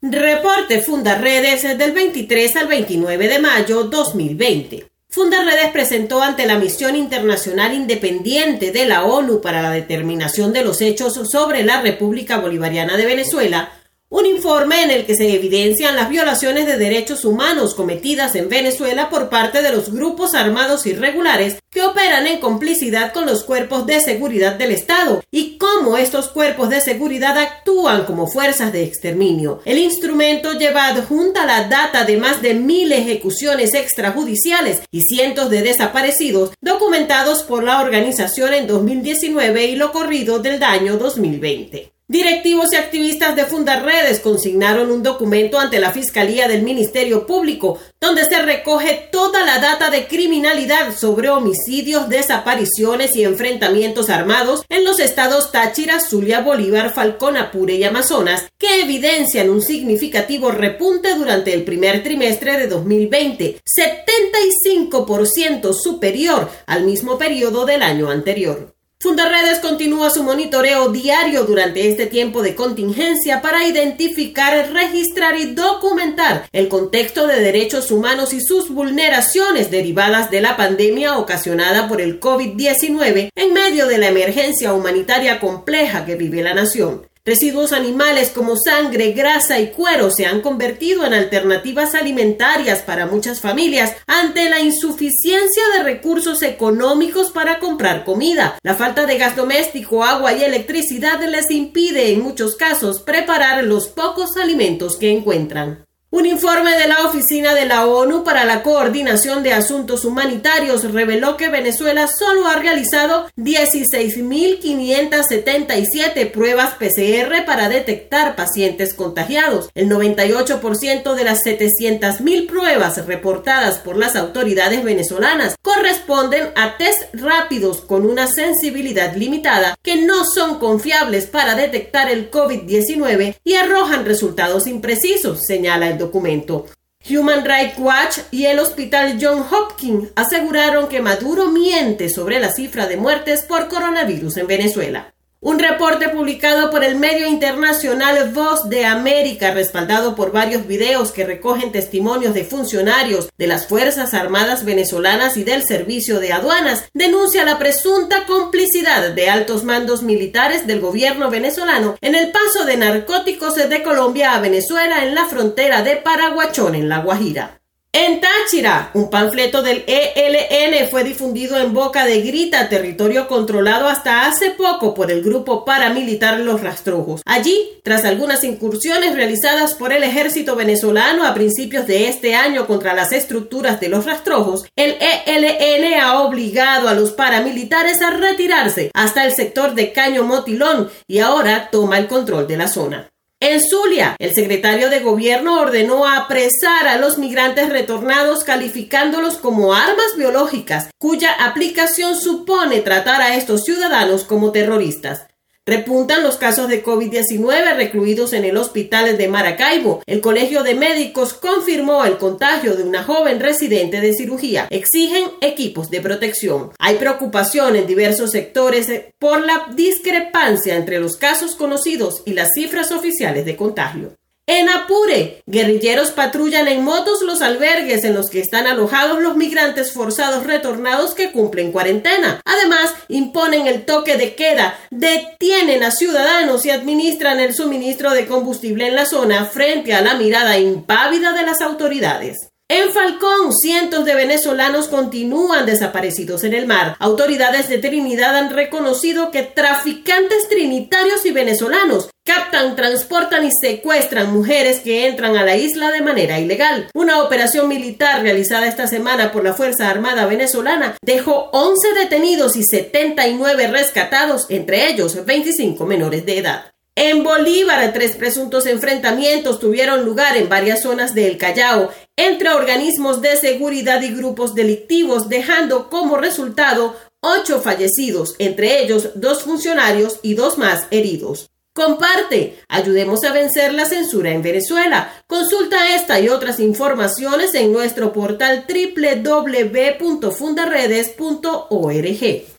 Reporte Fundarredes del 23 al 29 de mayo 2020. Fundarredes presentó ante la Misión Internacional Independiente de la ONU para la Determinación de los Hechos sobre la República Bolivariana de Venezuela un informe en el que se evidencian las violaciones de derechos humanos cometidas en Venezuela por parte de los grupos armados irregulares que operan en complicidad con los cuerpos de seguridad del Estado y cómo estos cuerpos de seguridad actúan como fuerzas de exterminio. El instrumento lleva adjunta la data de más de mil ejecuciones extrajudiciales y cientos de desaparecidos documentados por la organización en 2019 y lo corrido del año 2020. Directivos y activistas de Fundarredes consignaron un documento ante la Fiscalía del Ministerio Público donde se recoge toda la data de criminalidad sobre homicidios, desapariciones y enfrentamientos armados en los estados Táchira, Zulia, Bolívar, Falcón, Apure y Amazonas, que evidencian un significativo repunte durante el primer trimestre de 2020, 75% superior al mismo periodo del año anterior. Fundarredes continúa su monitoreo diario durante este tiempo de contingencia para identificar, registrar y documentar el contexto de derechos humanos y sus vulneraciones derivadas de la pandemia ocasionada por el COVID-19 en medio de la emergencia humanitaria compleja que vive la nación. Residuos animales como sangre, grasa y cuero se han convertido en alternativas alimentarias para muchas familias ante la insuficiencia de recursos económicos para comprar comida. La falta de gas doméstico, agua y electricidad les impide en muchos casos preparar los pocos alimentos que encuentran. Un informe de la Oficina de la ONU para la Coordinación de Asuntos Humanitarios reveló que Venezuela solo ha realizado 16.577 pruebas PCR para detectar pacientes contagiados. El 98% de las 700.000 pruebas reportadas por las autoridades venezolanas corresponden a test rápidos con una sensibilidad limitada que no son confiables para detectar el COVID-19 y arrojan resultados imprecisos, señala el documento. Human Rights Watch y el Hospital John Hopkins aseguraron que Maduro miente sobre la cifra de muertes por coronavirus en Venezuela. Un reporte publicado por el medio internacional Voz de América, respaldado por varios videos que recogen testimonios de funcionarios de las Fuerzas Armadas venezolanas y del Servicio de Aduanas, denuncia la presunta complicidad de altos mandos militares del gobierno venezolano en el paso de narcóticos de Colombia a Venezuela en la frontera de Paraguachón, en La Guajira. En Táchira, un panfleto del ELN fue difundido en Boca de Grita, territorio controlado hasta hace poco por el grupo paramilitar Los Rastrojos. Allí, tras algunas incursiones realizadas por el ejército venezolano a principios de este año contra las estructuras de Los Rastrojos, el ELN ha obligado a los paramilitares a retirarse hasta el sector de Caño Motilón y ahora toma el control de la zona. En Zulia, el secretario de gobierno ordenó apresar a los migrantes retornados calificándolos como armas biológicas, cuya aplicación supone tratar a estos ciudadanos como terroristas. Repuntan los casos de COVID-19 recluidos en el hospital de Maracaibo. El Colegio de Médicos confirmó el contagio de una joven residente de cirugía. Exigen equipos de protección. Hay preocupación en diversos sectores por la discrepancia entre los casos conocidos y las cifras oficiales de contagio. En Apure, guerrilleros patrullan en motos los albergues en los que están alojados los migrantes forzados retornados que cumplen cuarentena. Además, imponen el toque de queda, detienen a ciudadanos y administran el suministro de combustible en la zona frente a la mirada impávida de las autoridades. En Falcón, cientos de venezolanos continúan desaparecidos en el mar. Autoridades de Trinidad han reconocido que traficantes trinitarios y venezolanos captan, transportan y secuestran mujeres que entran a la isla de manera ilegal. Una operación militar realizada esta semana por la Fuerza Armada venezolana dejó 11 detenidos y 79 rescatados, entre ellos 25 menores de edad. En Bolívar, tres presuntos enfrentamientos tuvieron lugar en varias zonas del Callao entre organismos de seguridad y grupos delictivos, dejando como resultado ocho fallecidos, entre ellos dos funcionarios y dos más heridos. Comparte, ayudemos a vencer la censura en Venezuela. Consulta esta y otras informaciones en nuestro portal www.fundaredes.org.